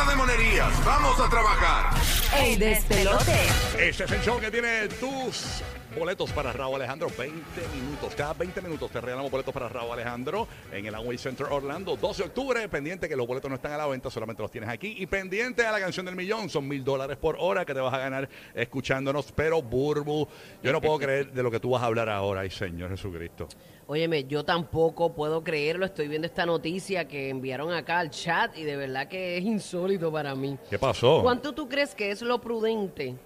Basta de monerías. Vamos a trabajar. El despelote. Este es el show que tiene tus boletos para Raúl Alejandro. 20 minutos. Cada 20 minutos te regalamos boletos para Raúl Alejandro en el Amway Center Orlando. 12 de octubre. Pendiente que los boletos no están a la venta, solamente los tienes aquí. Y pendiente a la canción del millón. Son mil dólares por hora que te vas a ganar escuchándonos. Pero, Burbu, yo no puedo creer de lo que tú vas a hablar ahora. Ay, Señor Jesucristo. Óyeme, yo tampoco puedo creerlo. Estoy viendo esta noticia que enviaron acá al chat y de verdad que es insólito para mí. ¿Qué pasó? ¿Cuánto tú crees que es lo prudente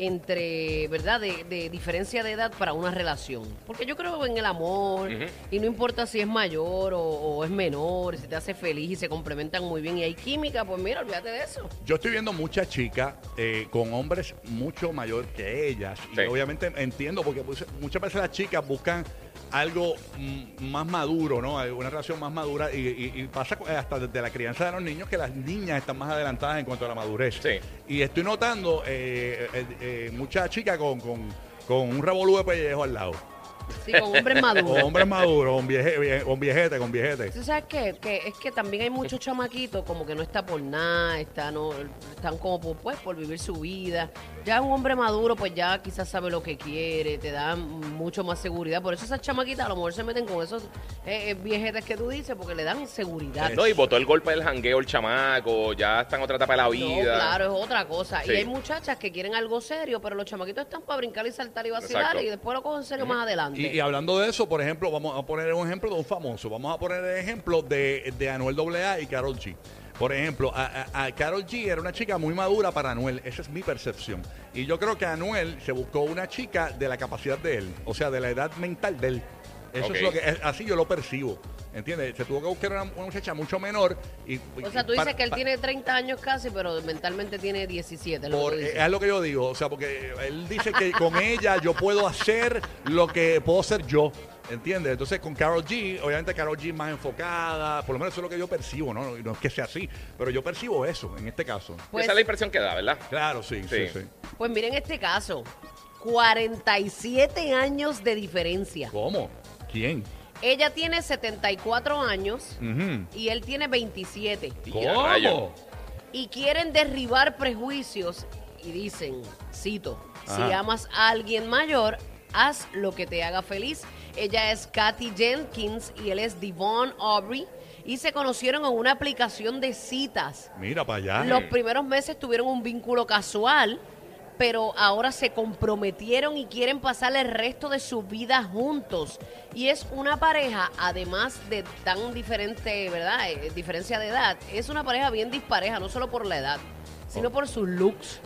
entre, verdad, de, de diferencia de edad para una relación? Porque yo creo en el amor y no importa si es mayor o, o es menor, si te hace feliz y se complementan muy bien y hay química, pues mira, olvídate de eso. Yo estoy viendo muchas chicas eh, con hombres mucho mayor que ellas. Sí. Y obviamente entiendo porque pues, muchas veces las chicas buscan algo mm, más maduro, ¿no? Una relación más madura. Y, y- y pasa hasta desde la crianza de los niños que las niñas están más adelantadas en cuanto a la madurez. Sí. Y estoy notando eh, eh, eh, muchas chicas con, con, con un revolú de pellejo al lado. Sí, con hombres maduros. Con hombres maduros, con, vieje- con viejete, con viejete. ¿Tú sabes qué? Que es que también hay muchos chamaquitos como que no está por nada, está, no, están como por, pues, por vivir su vida. Ya un hombre maduro pues ya quizás sabe lo que quiere, te da mucho más seguridad. Por eso esas chamaquitas a lo mejor se meten con esos eh, eh, viejetes que tú dices porque le dan seguridad. No, y botó el golpe del jangueo el chamaco, ya está en otra etapa de la No, vida. claro, es otra cosa. Sí. Y hay muchachas que quieren algo serio, pero los chamaquitos están para brincar y saltar y vacilar Exacto. y después lo cogen serio más adelante. Y, y hablando de eso, por ejemplo, vamos a poner un ejemplo de un famoso. Vamos a poner el ejemplo de, de Anuel AA y Carol G. Por ejemplo, a, a, a Karol G era una chica muy madura para Anuel. Esa es mi percepción. Y yo creo que Anuel se buscó una chica de la capacidad de él, o sea, de la edad mental de él. Eso es lo que es- así yo lo percibo. ¿Entiendes? Se tuvo que buscar una, una muchacha mucho menor. Y, o sea, tú dices para- que él tiene 30 años casi, pero mentalmente tiene 17. es lo que por- tú dices. es lo que yo digo, o sea, porque él dice que con ella yo puedo hacer lo que puedo ser yo, ¿entiendes? Entonces con Carol G, obviamente Carol G es más enfocada, por lo menos eso es lo que yo percibo, ¿no? No es que sea así, pero yo percibo eso en este caso. Pues- Esa es la impresión que da, ¿verdad? Claro, sí, sí, Sí. sí. Pues miren este caso. 47 años de diferencia. ¿Cómo? ¿Quién? Ella tiene 74 años Ujú. y él tiene 27. Y a rayo. Y quieren derribar prejuicios y dicen, cito, si Ajá. amas a alguien mayor, haz lo que te haga feliz. Ella es Kathy Jenkins y él es Devon Aubrey y se conocieron en una aplicación de citas. Mira para allá. Los primeros meses tuvieron un vínculo casual, pero ahora se comprometieron y quieren pasar el resto de su vida juntos. Y es una pareja, además de tan diferente, ¿verdad? Eh, diferencia de edad, es una pareja bien dispareja, no solo por la edad, sino por sus looks.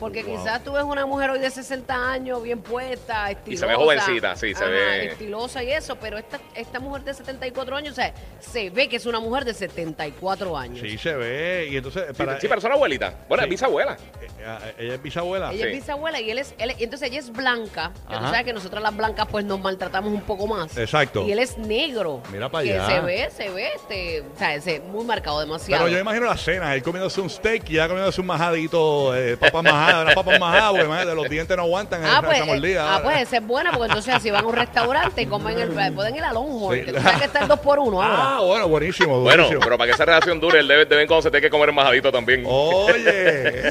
Porque Wow. quizás tú ves una mujer hoy de 60 años, bien puesta, estilosa. Y se ve jovencita, sí, se Ajá, ve- Estilosa y eso, pero esta, esta mujer de 74 años, o sea, se ve que es una mujer de 74 años. Sí, se ve. Y entonces, Sí, para, sí, pero es una abuelita. Bueno, Sí. es bisabuela. eh, eh, ella es bisabuela. Ella Sí. es bisabuela y él es, él, y entonces ella es blanca. que Tú sabes que nosotras las blancas pues nos maltratamos un poco más. Exacto. Y él es negro. Mira pa' que allá. se ve, se ve, este, o sea, se, muy marcado demasiado. Pero yo imagino la cena, él comiéndose un steak y ya comiéndose un majadito, eh, papas majadas, unas papas majadas, porque imagínate, los dientes no aguantan Ah esa, pues, esa eh, mordida. ah, pues esa es buena porque entonces así van a un restaurante y comen el, pueden ir a Longhorn, Sí. que que está el 2 por 1 ahora. Ah, bueno, buenísimo, Bueno, buenísimo. pero para que esa relación dure, él debe, deben cuando se tenga que comer majadito también. Oye,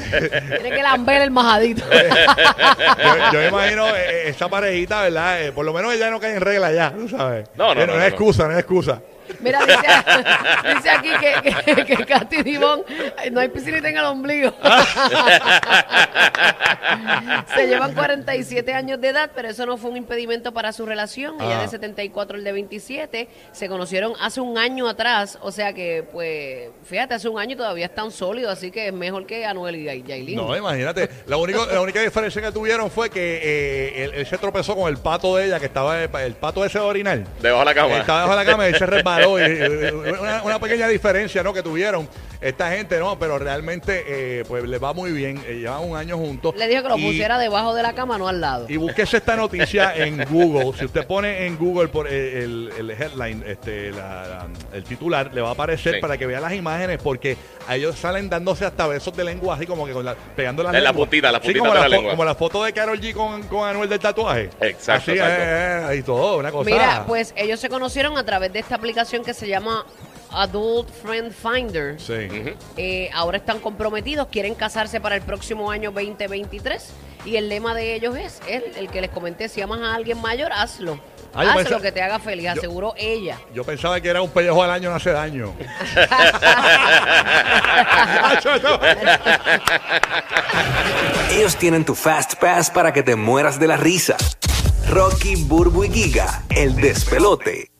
Tiene que lamber el majadito. yo, yo imagino eh, esa parejita, ¿verdad? Eh, por lo menos ella no cae en regla ya, tú sabes. No, no, Eh, no, es no, no. excusa, no es excusa. Mira, dice, dice aquí que, que, que Katy Dibón no hay piscinita en el ombligo. Se llevan 47 años de edad, pero eso no fue un impedimento para su relación. Ella Ah. de 74, el de 27. Se conocieron hace un año atrás. O sea que, pues, fíjate, hace un año todavía están sólidos. Así que es mejor que Anuel y Yailin. No, imagínate. La, único, la única diferencia que tuvieron fue que eh, él, él se tropezó con el pato de ella, que estaba el, el pato ese de orinar. Debajo de la cama. Estaba debajo de la cama y él se resbaló. Y, eh, una, una pequeña diferencia ¿no? que tuvieron esta gente, ¿no? Pero realmente eh, pues le va muy bien. Eh, llevan un año juntos. Le dijo que lo Y- pusiera debajo de la cama, no al lado. Y búsquese esta noticia en Google. Si usted pone en Google por eh, el, el headline, este, la- la- el titular, le va a aparecer Sí. para que vea las imágenes, porque a ellos salen dándose hasta besos de lengua, así como que con la, pegando la lenguas. puntita, la Sí, puntita como de la lengua. Como la foto de Carol G con, con Anuel del tatuaje. Exacto, Así, exacto. eh, eh, y todo, una cosa. Mira, pues ellos se conocieron a través de esta aplicación que se llama Adult Friend Finder. Sí. Eh, ahora están comprometidos, quieren casarse para el próximo año 2023 y el lema de ellos es, el, el que les comenté, si amas a alguien mayor, hazlo. Ah, yo Haz pensaba- lo que te haga feliz, yo- aseguró ella. Yo pensaba que era un pellejo al año no hace daño. Ellos tienen tu Fast Pass para que te mueras de la risa. Rocky, Burbu y Giga, el despelote.